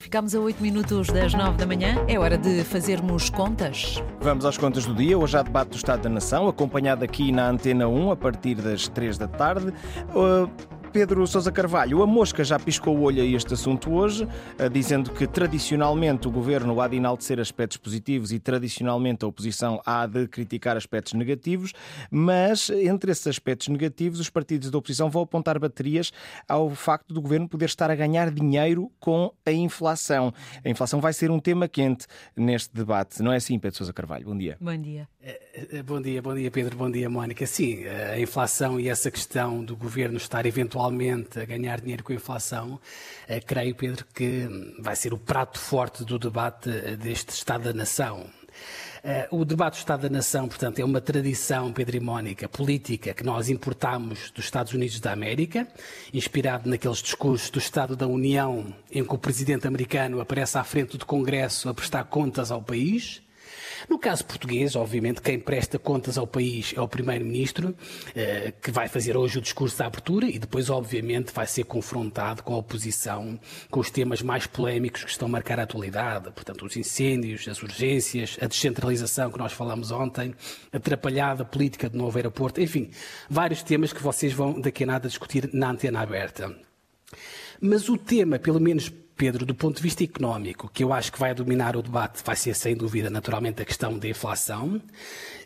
Ficamos a 8 minutos das 9 da manhã. É hora de fazermos contas. Vamos às contas do dia. Hoje há debate do Estado da Nação, acompanhado aqui na Antena 1 a partir das 3 da tarde. Uh, Pedro Sousa Carvalho, a mosca já piscou o olho a este assunto hoje, eh, dizendo que tradicionalmente o governo há de enaltecer aspectos positivos e tradicionalmente a oposição há de criticar aspectos negativos, mas entre esses aspectos negativos, os partidos da oposição vão apontar baterias ao facto do governo poder estar a ganhar dinheiro com a inflação. A inflação vai ser um tema quente neste debate, não é assim, Pedro Sousa Carvalho? Bom dia. Bom dia. Eh, eh, bom dia, bom dia, Pedro, bom dia, Mónica. Sim, a inflação e essa questão do governo estar eventualmente a ganhar dinheiro com a inflação, eh, creio, Pedro, que vai ser o prato forte do debate eh, deste Estado da Nação. Eh, o debate do Estado da Nação, portanto, é uma tradição, Pedro e Mónica, política que nós importamos dos Estados Unidos da América, inspirado naqueles discursos do Estado da União, em que o presidente americano aparece à frente do Congresso a prestar contas ao país. No caso português, obviamente, quem presta contas ao país é o Primeiro-Ministro, eh, que vai fazer hoje o discurso da abertura e depois, obviamente, vai ser confrontado com a oposição, com os temas mais polémicos que estão a marcar a atualidade, portanto, os incêndios, as urgências, a descentralização que nós falamos ontem, a atrapalhada política do novo aeroporto, enfim, vários temas que vocês vão daqui a nada discutir na antena aberta. Mas o tema, pelo menos Pedro, do ponto de vista económico, que eu acho que vai dominar o debate, vai ser sem dúvida, naturalmente, a questão da inflação.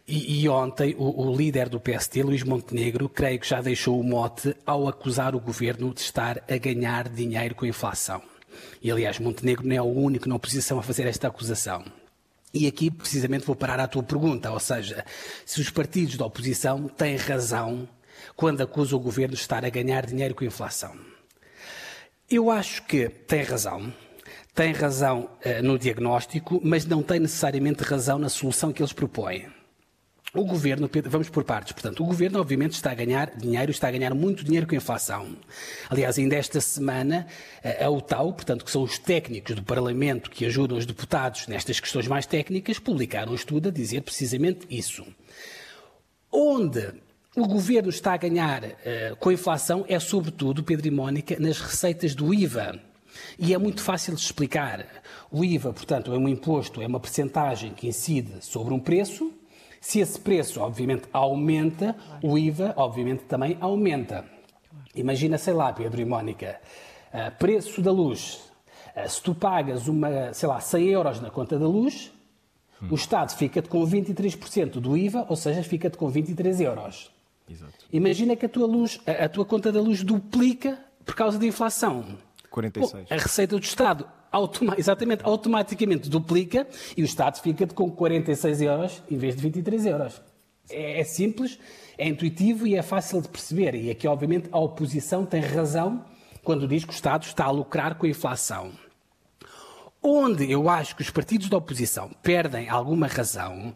E, e ontem o, o, líder do PST, Luís Montenegro, creio que já deixou o mote ao acusar o governo de estar a ganhar dinheiro com a inflação. E, aliás, Montenegro não é o único na oposição a fazer esta acusação. E aqui, precisamente, vou parar à tua pergunta, ou seja, se os partidos da oposição têm razão quando acusam o governo de estar a ganhar dinheiro com a inflação. Eu acho que tem razão. Tem razão uh, no diagnóstico, mas não tem necessariamente razão na solução que eles propõem. O governo, vamos por partes, portanto, o governo obviamente está a ganhar dinheiro, está a ganhar muito dinheiro com a inflação. Aliás, ainda esta semana, a UTAU, portanto, que são os técnicos do Parlamento que ajudam os deputados nestas questões mais técnicas, publicaram um estudo a dizer precisamente isso. Onde o governo está a ganhar uh, com a inflação é, sobretudo, Pedro e Mónica, nas receitas do IVA. E é muito fácil de explicar. O IVA, portanto, é um imposto, é uma percentagem que incide sobre um preço. Se esse preço, obviamente, aumenta, o IVA, obviamente, também aumenta. Imagina, sei lá, Pedro e Mónica, uh, preço da luz. Uh, se tu pagas uma, sei lá, 100 euros na conta da luz, hum. o Estado fica-te com 23% do IVA, ou seja, fica-te com 23 euros. Exato. Imagina que a tua, luz, a, a tua conta da luz duplica por causa da inflação. 46. Bom, a receita do Estado automa exatamente, automaticamente duplica e o Estado fica com 46 euros em vez de 23 euros. É, é simples, é intuitivo e é fácil de perceber. E aqui, obviamente, a oposição tem razão quando diz que o Estado está a lucrar com a inflação. Onde eu acho que os partidos da oposição perdem alguma razão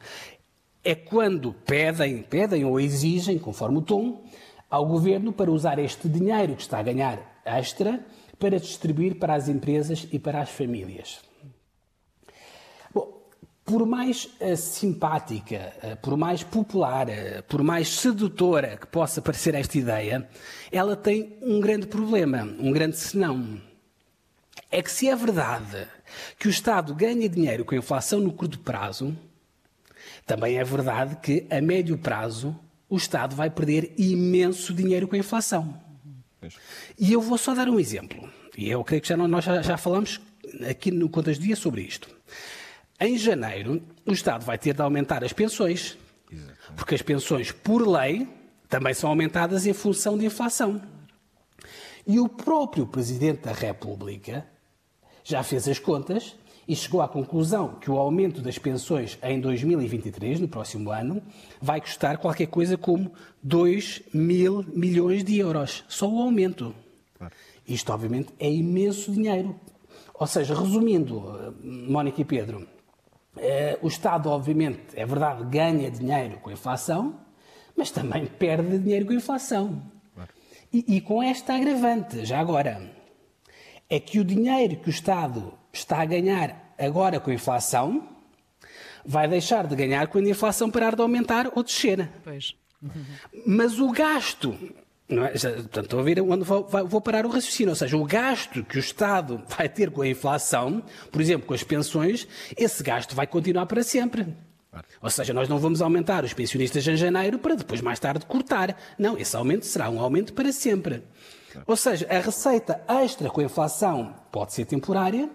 é quando pedem, pedem ou exigem, conforme o tom, ao governo para usar este dinheiro que está a ganhar extra para distribuir para as empresas e para as famílias. Bom, por mais uh, simpática, uh, por mais popular, uh, por mais sedutora que possa parecer esta ideia, ela tem um grande problema, um grande senão. É que se é verdade que o Estado ganha dinheiro com a inflação no curto prazo, também é verdade que, a médio prazo, o Estado vai perder imenso dinheiro com a inflação. E eu vou só dar um exemplo. E eu creio que já, nós já, já falamos aqui no Contas Dia sobre isto. Em janeiro, o Estado vai ter de aumentar as pensões. Porque as pensões, por lei, também são aumentadas em função da inflação. E o próprio Presidente da República já fez as contas e chegou à conclusão que o aumento das pensões em 2023, no próximo ano, vai custar qualquer coisa como 2 mil milhões de euros. Só o aumento. Claro. Isto, obviamente, é imenso dinheiro. Ou seja, resumindo, Mónica e Pedro, eh, o Estado, obviamente, é verdade, ganha dinheiro com a inflação, mas também perde dinheiro com a inflação. Claro. E, e com esta agravante, já agora, é que o dinheiro que o Estado está a ganhar agora com a inflação vai deixar de ganhar quando a inflação parar de aumentar ou descer. Pois. Mas o gasto Não é? Portanto, estou a ver onde vou, vou, parar o raciocínio. Ou seja, o gasto que o Estado vai ter com a inflação, por exemplo, com as pensões, esse gasto vai continuar para sempre. Ou seja, nós não vamos aumentar os pensionistas em janeiro para depois mais tarde cortar. Não, esse aumento será um aumento para sempre. Ou seja, a receita extra com a inflação pode ser temporária,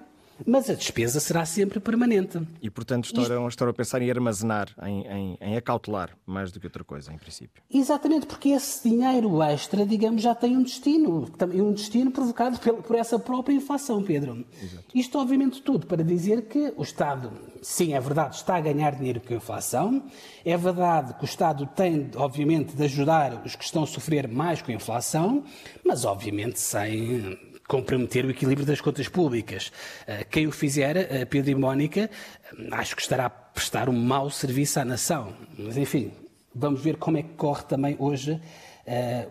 mas a despesa será sempre permanente. E, portanto, estão, estão a pensar em armazenar, em, em, em, acautelar, mais do que outra coisa, em princípio. Exatamente, porque esse dinheiro extra, digamos, já tem um destino, um destino provocado por essa própria inflação, Pedro. Exato. Isto, obviamente, tudo para dizer que o Estado, sim, é verdade, está a ganhar dinheiro com a inflação, é verdade que o Estado tem, obviamente, de ajudar os que estão a sofrer mais com a inflação, mas, obviamente, sem comprometer o equilíbrio das contas públicas. Eh, quem o fizer, Pedro e Mónica, eh, acho que estará a prestar um mau serviço à nação. Mas, enfim, vamos ver como é que corre também hoje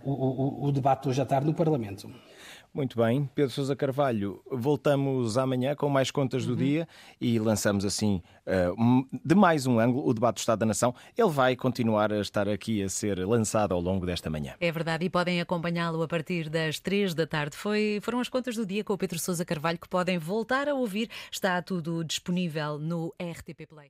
o, o, o debate hoje à tarde no Parlamento. Muito bem, Pedro Sousa Carvalho, voltamos amanhã com mais contas do uhum. dia e lançamos assim, uh, de mais um ângulo, o debate do Estado da Nação. Ele vai continuar a estar aqui a ser lançado ao longo desta manhã. É verdade, e podem acompanhá-lo a partir das três da tarde. Foi, foram as contas do dia com o Pedro Sousa Carvalho que podem voltar a ouvir. Está tudo disponível no RTP Play.